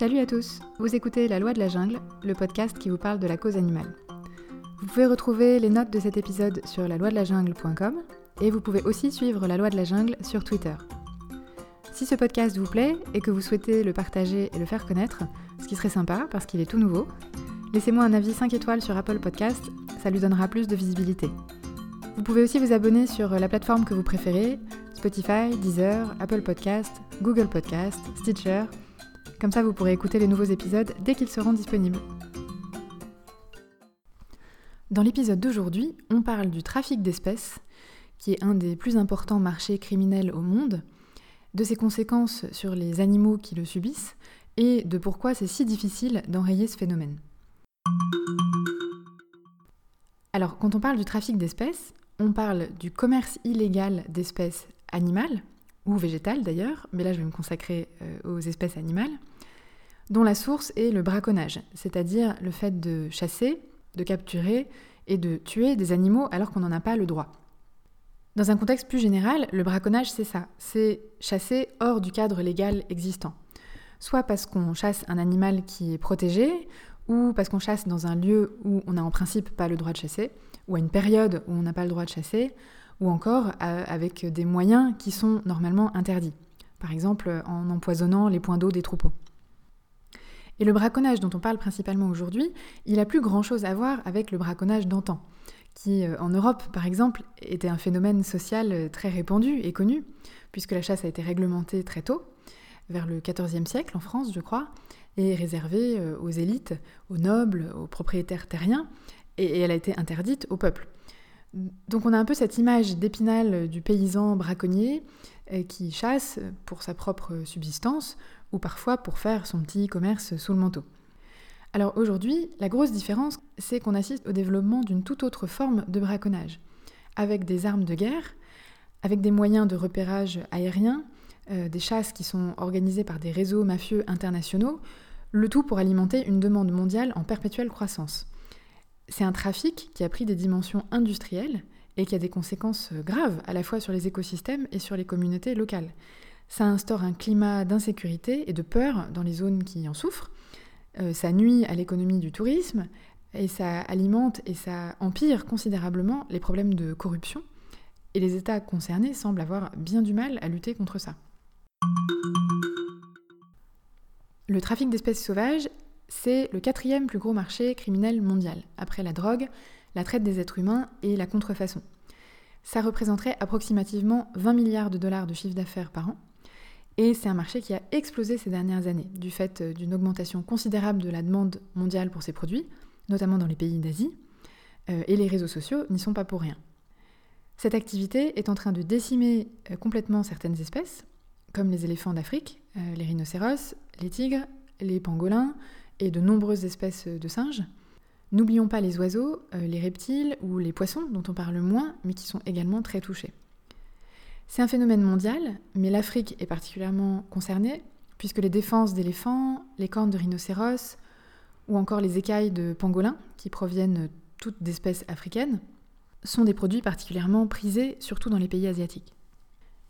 Salut à tous, vous écoutez La Loi de la Jungle, le podcast qui vous parle de la cause animale. Vous pouvez retrouver les notes de cet épisode sur la loi de la jungle.com et vous pouvez aussi suivre La Loi de la Jungle sur Twitter. Si ce podcast vous plaît et que vous souhaitez le partager et le faire connaître, ce qui serait sympa parce qu'il est tout nouveau, laissez-moi un avis 5 étoiles sur Apple Podcast, ça lui donnera plus de visibilité. Vous pouvez aussi vous abonner sur la plateforme que vous préférez, Spotify, Deezer, Apple Podcast, Google Podcast, Stitcher comme ça, vous pourrez écouter les nouveaux épisodes dès qu'ils seront disponibles. Dans l'épisode d'aujourd'hui, on parle du trafic d'espèces, qui est un des plus importants marchés criminels au monde, de ses conséquences sur les animaux qui le subissent, et de pourquoi c'est si difficile d'enrayer ce phénomène. Alors, quand on parle du trafic d'espèces, on parle du commerce illégal d'espèces animales, ou végétales d'ailleurs, mais là je vais me consacrer euh, aux espèces animales, dont la source est le braconnage, c'est-à-dire le fait de chasser, de capturer et de tuer des animaux alors qu'on n'en a pas le droit. Dans un contexte plus général, le braconnage c'est ça, c'est chasser hors du cadre légal existant. Soit parce qu'on chasse un animal qui est protégé, ou parce qu'on chasse dans un lieu où on n'a en principe pas le droit de chasser, ou à une période où on n'a pas le droit de chasser, ou encore euh, avec des moyens qui sont normalement interdits, par exemple en empoisonnant les points d'eau des troupeaux. Et le braconnage dont on parle principalement aujourd'hui, il a plus grand-chose à voir avec le braconnage d'antan, qui euh, en Europe par exemple était un phénomène social très répandu et connu, puisque la chasse a été réglementée très tôt, vers le XIVe siècle en France je crois, réservée aux élites, aux nobles, aux propriétaires terriens, et elle a été interdite au peuple. Donc on a un peu cette image d'épinal du paysan braconnier euh, qui chasse pour sa propre subsistance ou parfois pour faire son petit commerce sous le manteau. Alors aujourd'hui, la grosse différence, c'est qu'on assiste au développement d'une toute autre forme de braconnage, avec des armes de guerre, avec des moyens de repérage aérien, euh, des chasses qui sont organisées par des réseaux mafieux internationaux, le tout pour alimenter une demande mondiale en perpétuelle croissance. C'est un trafic qui a pris des dimensions industrielles et qui a des conséquences graves à la fois sur les écosystèmes et sur les communautés locales. Ça instaure un climat d'insécurité et de peur dans les zones qui en souffrent. Euh, ça nuit à l'économie du tourisme et ça alimente et ça empire considérablement les problèmes de corruption. Et les États concernés semblent avoir bien du mal à lutter contre ça. Le trafic d'espèces sauvages c'est le quatrième plus gros marché criminel mondial, après la drogue, la traite des êtres humains et la contrefaçon. Ça représenterait approximativement 20 milliards de dollars de chiffre d'affaires par an, et c'est un marché qui a explosé ces dernières années, du fait euh, d'une augmentation considérable de la demande mondiale pour ces produits, notamment dans les pays d'Asie, euh, et les réseaux sociaux n'y sont pas pour rien. Cette activité est en train de décimer euh, complètement certaines espèces, comme les éléphants d'Afrique, les rhinocéros, les tigres, les pangolins, et de nombreuses espèces de singes. N'oublions pas les oiseaux, euh, les reptiles ou les poissons dont on parle moins mais qui sont également très touchés. C'est un phénomène mondial, mais l'Afrique est particulièrement concernée puisque les défenses d'éléphants, les cornes de rhinocéros ou encore les écailles de pangolins, qui proviennent toutes d'espèces africaines, sont des produits particulièrement prisés, surtout dans les pays asiatiques.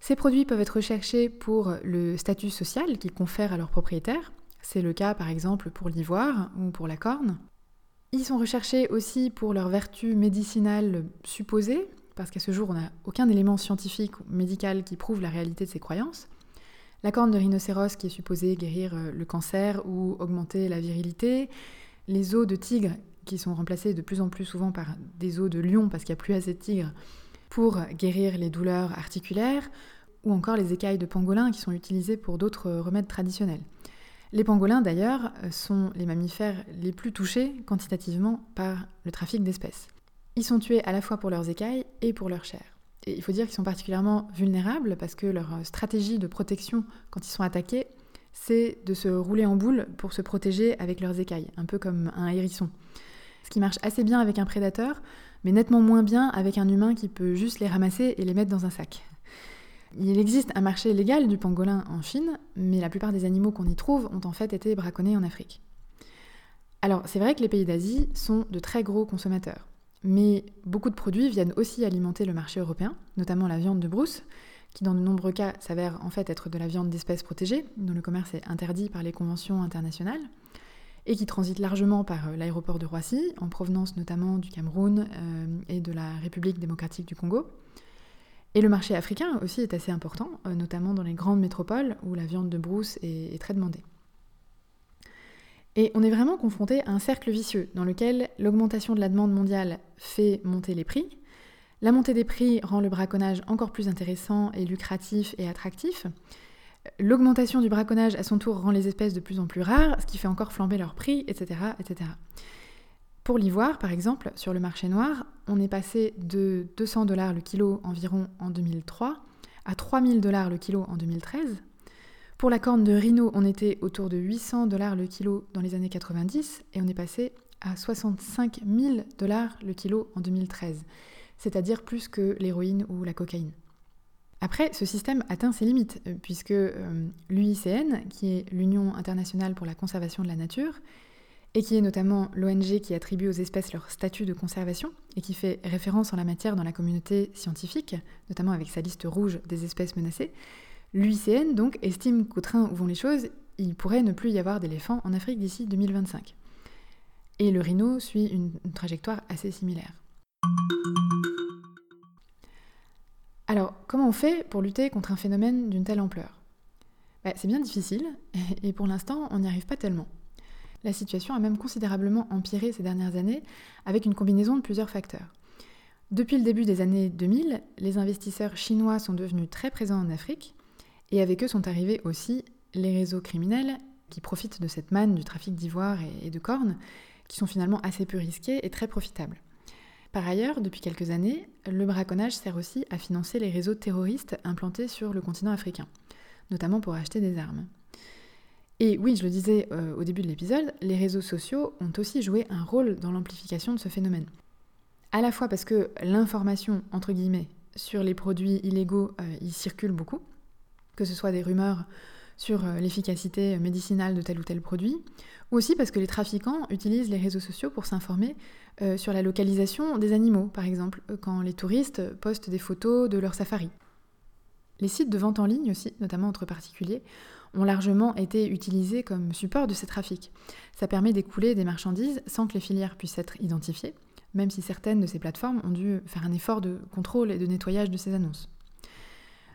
Ces produits peuvent être recherchés pour le statut social qu'ils confèrent à leurs propriétaires, c'est le cas par exemple pour l'ivoire ou pour la corne. Ils sont recherchés aussi pour leurs vertus médicinales supposées, parce qu'à ce jour on n'a aucun élément scientifique ou médical qui prouve la réalité de ces croyances. La corne de rhinocéros qui est supposée guérir euh, le cancer ou augmenter la virilité, les os de tigre qui sont remplacés de plus en plus souvent par des os de lion parce qu'il n'y a plus assez de tigres pour guérir les douleurs articulaires, ou encore les écailles de pangolin qui sont utilisées pour d'autres remèdes traditionnels. Les pangolins, d'ailleurs, sont les mammifères les plus touchés quantitativement par le trafic d'espèces. Ils sont tués à la fois pour leurs écailles et pour leur chair. Et il faut dire qu'ils sont particulièrement vulnérables parce que leur stratégie de protection quand ils sont attaqués, c'est de se rouler en boule pour se protéger avec leurs écailles, un peu comme un hérisson. Ce qui marche assez bien avec un prédateur, mais nettement moins bien avec un humain qui peut juste les ramasser et les mettre dans un sac. Il existe un marché légal du pangolin en Chine, mais la plupart des animaux qu'on y trouve ont en fait été braconnés en Afrique. Alors c'est vrai que les pays d'Asie sont de très gros consommateurs. Mais beaucoup de produits viennent aussi alimenter le marché européen, notamment la viande de brousse, qui dans de nombreux cas s'avère en fait être de la viande d'espèces protégées, dont le commerce est interdit par les conventions internationales, et qui transite largement par euh, l'aéroport de Roissy, en provenance notamment du Cameroun euh, et de la République démocratique du Congo. Et le marché africain aussi est assez important, euh, notamment dans les grandes métropoles où la viande de brousse est, très demandée. Et on est vraiment confronté à un cercle vicieux dans lequel l'augmentation de la demande mondiale fait monter les prix, la montée des prix rend le braconnage encore plus intéressant et lucratif et attractif, L'augmentation du braconnage à son tour rend les espèces de plus en plus rares, ce qui fait encore flamber leur prix, etc. etc. Pour l'ivoire, par exemple, sur le marché noir, on est passé de 200 dollars le kilo environ en 2003 à 3000 dollars le kilo en 2013. Pour la corne de rhino, on était autour de 800 dollars le kilo dans les années 90 et on est passé à 65 000 dollars le kilo en 2013, c'est-à-dire plus que l'héroïne ou la cocaïne. Après, ce système atteint ses limites, euh, puisque euh, l'UICN, qui est l'Union internationale pour la conservation de la nature, et qui est notamment l'ONG qui attribue aux espèces leur statut de conservation et qui fait référence en la matière dans la communauté scientifique, notamment avec sa liste rouge des espèces menacées, l'UICN donc estime qu'au train où vont les choses, il pourrait ne plus y avoir d'éléphants en Afrique d'ici 2025. Et le rhino suit une trajectoire assez similaire. Alors, comment on fait pour lutter contre un phénomène d'une telle ampleur? Bah, C'est bien difficile, et pour l'instant, on n'y arrive pas tellement. La situation a même considérablement empiré ces dernières années, avec une combinaison de plusieurs facteurs. Depuis le début des années 2000, les investisseurs chinois sont devenus très présents en Afrique, et avec eux sont arrivés aussi les réseaux criminels qui profitent de cette manne du trafic d'ivoire et de cornes, qui sont finalement assez peu risqués et très profitables. Par ailleurs, depuis quelques années, le braconnage sert aussi à financer les réseaux terroristes implantés sur le continent africain, notamment pour acheter des armes. Et oui, je le disais euh, au début de l'épisode, les réseaux sociaux ont aussi joué un rôle dans l'amplification de ce phénomène. À la fois parce que l'information, entre guillemets, sur les produits illégaux euh, y circule beaucoup, que ce soit des rumeurs sur euh, l'efficacité médicinale de tel ou tel produit, ou aussi parce que les trafiquants utilisent les réseaux sociaux pour s'informer sur la localisation des animaux, par exemple, quand les touristes postent des photos de leur safari. Les sites de vente en ligne aussi, notamment entre particuliers, ont largement été utilisés comme support de ces trafics. Ça permet d'écouler des marchandises sans que les filières puissent être identifiées, même si certaines de ces plateformes ont dû faire un effort de contrôle et de nettoyage de ces annonces.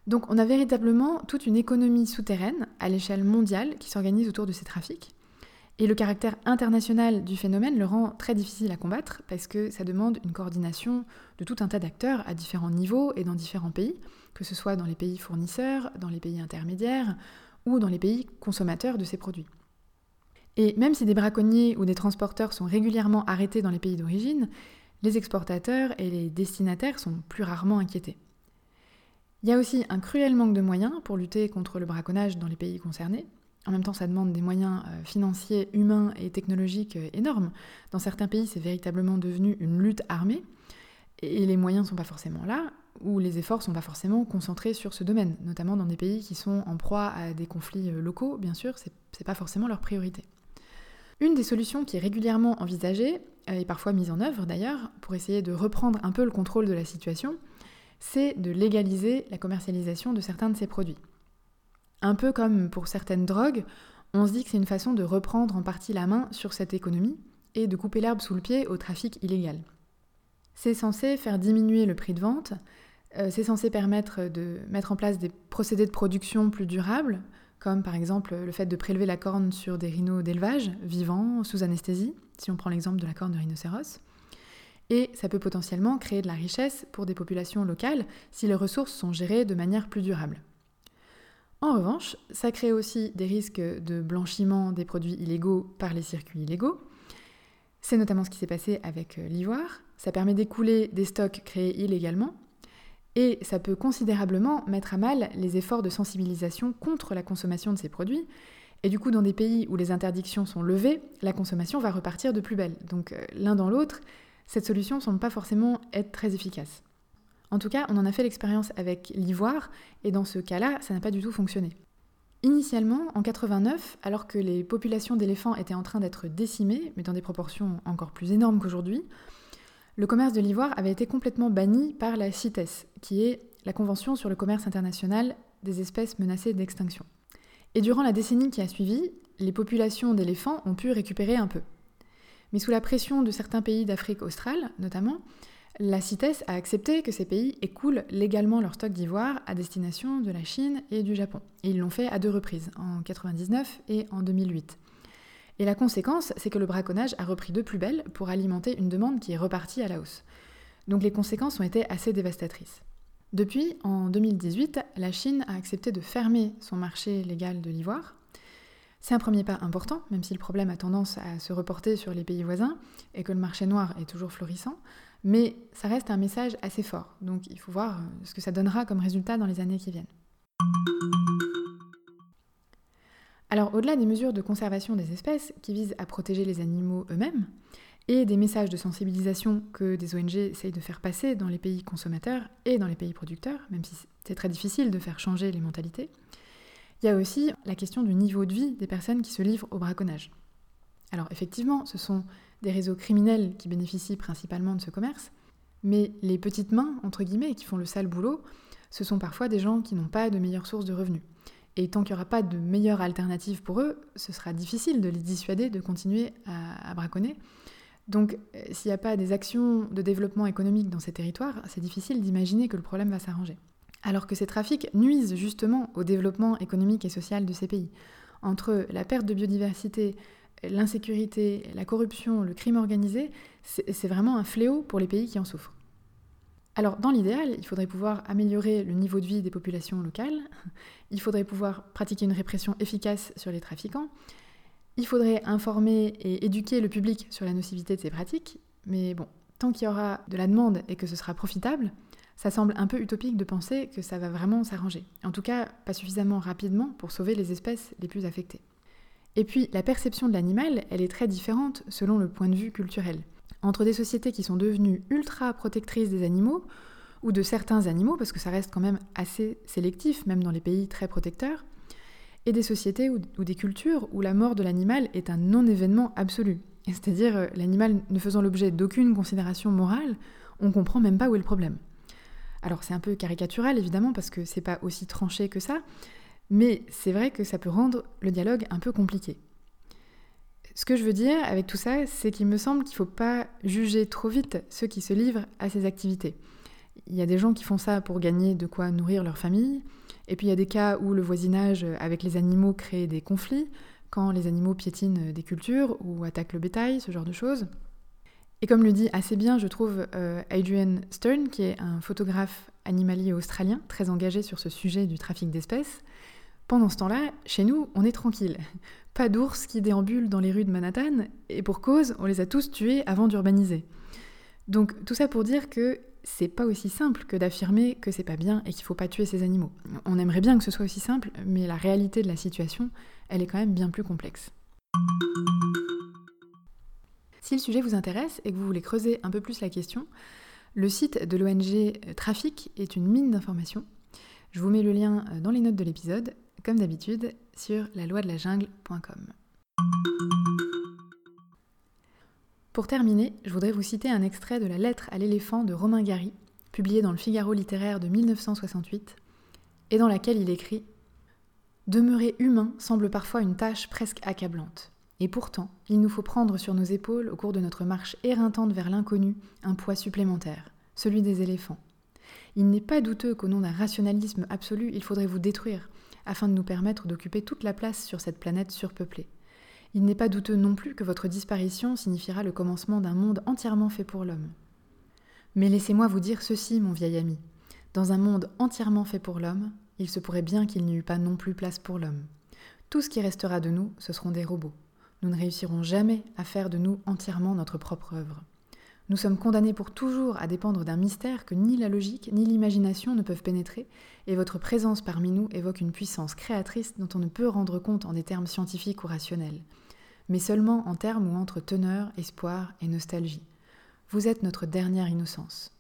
Donc on a véritablement toute une économie souterraine à l'échelle mondiale qui s'organise autour de ces trafics. Et le caractère international du phénomène le rend très difficile à combattre parce que ça demande une coordination de tout un tas d'acteurs à différents niveaux et dans différents pays, que ce soit dans les pays fournisseurs, dans les pays intermédiaires ou dans les pays consommateurs de ces produits. Et même si des braconniers ou des transporteurs sont régulièrement arrêtés dans les pays d'origine, les exportateurs et les destinataires sont plus rarement inquiétés. Il y a aussi un cruel manque de moyens pour lutter contre le braconnage dans les pays concernés. En même temps, ça demande des moyens euh, financiers, humains et technologiques euh, énormes. Dans certains pays, c'est véritablement devenu une lutte armée, et les moyens ne sont pas forcément là, ou les efforts ne sont pas forcément concentrés sur ce domaine, notamment dans des pays qui sont en proie à des conflits euh, locaux, bien sûr, ce n'est pas forcément leur priorité. Une des solutions qui est régulièrement envisagée, et parfois mise en œuvre d'ailleurs, pour essayer de reprendre un peu le contrôle de la situation, c'est de légaliser la commercialisation de certains de ces produits. Un peu comme pour certaines drogues, on se dit que c'est une façon de reprendre en partie la main sur cette économie et de couper l'herbe sous le pied au trafic illégal. C'est censé faire diminuer le prix de vente, euh, c'est censé permettre de mettre en place des procédés de production plus durables, comme par exemple le fait de prélever la corne sur des rhinos d'élevage vivants, sous anesthésie, si on prend l'exemple de la corne de rhinocéros et ça peut potentiellement créer de la richesse pour des populations locales si les ressources sont gérées de manière plus durable. En revanche, ça crée aussi des risques de blanchiment des produits illégaux par les circuits illégaux. C'est notamment ce qui s'est passé avec euh, l'ivoire. Ça permet d'écouler des stocks créés illégalement et ça peut considérablement mettre à mal les efforts de sensibilisation contre la consommation de ces produits. Et du coup, dans des pays où les interdictions sont levées, la consommation va repartir de plus belle. Donc euh, l'un dans l'autre, cette solution ne semble pas forcément être très efficace. En tout cas, on en a fait l'expérience avec l'ivoire, et dans ce cas-là, ça n'a pas du tout fonctionné. Initialement, en 89, alors que les populations d'éléphants étaient en train d'être décimées, mais dans des proportions encore plus énormes qu'aujourd'hui, le commerce de l'ivoire avait été complètement banni par la CITES, qui est la Convention sur le commerce international des espèces menacées d'extinction. Et durant la décennie qui a suivi, les populations d'éléphants ont pu récupérer un peu. Mais sous la pression de certains pays d'Afrique australe, notamment, la CITES a accepté que ces pays écoulent légalement leur stock d'ivoire à destination de la Chine et du Japon. Et ils l'ont fait à deux reprises, en 1999 et en 2008. Et la conséquence, c'est que le braconnage a repris de plus belle pour alimenter une demande qui est repartie à la hausse. Donc les conséquences ont été assez dévastatrices. Depuis, en 2018, la Chine a accepté de fermer son marché légal de l'ivoire. C'est un premier pas important, même si le problème a tendance à se reporter sur les pays voisins et que le marché noir est toujours florissant, mais ça reste un message assez fort. Donc il faut voir ce que ça donnera comme résultat dans les années qui viennent. Alors au-delà des mesures de conservation des espèces qui visent à protéger les animaux eux-mêmes, et des messages de sensibilisation que des ONG essayent de faire passer dans les pays consommateurs et dans les pays producteurs, même si c'est très difficile de faire changer les mentalités, il y a aussi la question du niveau de vie des personnes qui se livrent au braconnage. Alors effectivement, ce sont des réseaux criminels qui bénéficient principalement de ce commerce, mais les petites mains, entre guillemets, qui font le sale boulot, ce sont parfois des gens qui n'ont pas de meilleures sources de revenus. Et tant qu'il n'y aura pas de meilleure alternative pour eux, ce sera difficile de les dissuader de continuer à, braconner, donc, euh, s'il n'y a pas des actions de développement économique dans ces territoires, c'est difficile d'imaginer que le problème va s'arranger. Alors que ces trafics nuisent justement au développement économique et social de ces pays. Entre la perte de biodiversité, l'insécurité, la corruption, le crime organisé, c'est vraiment un fléau pour les pays qui en souffrent. Alors, dans l'idéal, il faudrait pouvoir améliorer le niveau de vie des populations locales, il faudrait pouvoir pratiquer une répression efficace sur les trafiquants, il faudrait informer et éduquer le public sur la nocivité de ces pratiques, mais bon, tant qu'il y aura de la demande et que ce sera profitable, ça semble un peu utopique de penser que ça va vraiment s'arranger. En tout cas, pas suffisamment rapidement pour sauver les espèces les plus affectées. Et puis, la perception de l'animal, elle est très différente selon le point de vue culturel. Entre des sociétés qui sont devenues ultra protectrices des animaux, ou de certains animaux, parce que ça reste quand même assez sélectif, même dans les pays très protecteurs, et des sociétés ou, des cultures où la mort de l'animal est un non-événement absolu. C'est-à-dire euh, l'animal ne faisant l'objet d'aucune considération morale, on comprend même pas où est le problème. Alors c'est un peu caricatural évidemment parce que c'est pas aussi tranché que ça, mais c'est vrai que ça peut rendre le dialogue un peu compliqué. Ce que je veux dire avec tout ça, c'est qu'il me semble qu'il ne faut pas juger trop vite ceux qui se livrent à ces activités. Il y a des gens qui font ça pour gagner de quoi nourrir leur famille, et puis il y a des cas où le voisinage avec les animaux crée des conflits, quand les animaux piétinent des cultures ou attaquent le bétail, ce genre de choses. Et comme le dit assez bien, je trouve, euh, Adrian Stern, qui est un photographe animalier australien très engagé sur ce sujet du trafic d'espèces, pendant ce temps-là, chez nous, on est tranquille. Pas d'ours qui déambulent dans les rues de Manhattan, et pour cause, on les a tous tués avant d'urbaniser. Donc tout ça pour dire que c'est pas aussi simple que d'affirmer que c'est pas bien et qu'il faut pas tuer ces animaux. On aimerait bien que ce soit aussi simple, mais la réalité de la situation, elle est quand même bien plus complexe. Si le sujet vous intéresse et que vous voulez creuser un peu plus la question, le site de l'ONG Trafic est une mine d'informations. Je vous mets le lien dans les notes de l'épisode, comme d'habitude, sur la loi de la jungle.com. Pour terminer, je voudrais vous citer un extrait de la lettre à l'éléphant de Romain Gary, publié dans le Figaro littéraire de 1968, et dans laquelle il écrit Demeurer humain semble parfois une tâche presque accablante. Et pourtant, il nous faut prendre sur nos épaules, au cours de notre marche éreintante vers l'inconnu, un poids supplémentaire, celui des éléphants. Il n'est pas douteux qu'au nom d'un rationalisme absolu, il faudrait vous détruire, afin de nous permettre d'occuper toute la place sur cette planète surpeuplée. Il n'est pas douteux non plus que votre disparition signifiera le commencement d'un monde entièrement fait pour l'homme. Mais laissez-moi vous dire ceci, mon vieil ami. Dans un monde entièrement fait pour l'homme, il se pourrait bien qu'il n'y eût pas non plus place pour l'homme. Tout ce qui restera de nous, ce seront des robots. Nous ne réussirons jamais à faire de nous entièrement notre propre œuvre. Nous sommes condamnés pour toujours à dépendre d'un mystère que ni la logique ni l'imagination ne peuvent pénétrer, et votre présence parmi nous évoque une puissance créatrice dont on ne peut rendre compte en des termes scientifiques ou rationnels mais seulement en termes où entre teneur, espoir et nostalgie. Vous êtes notre dernière innocence.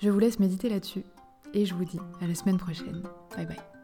Je vous laisse méditer là-dessus et je vous dis à la semaine prochaine. Bye bye.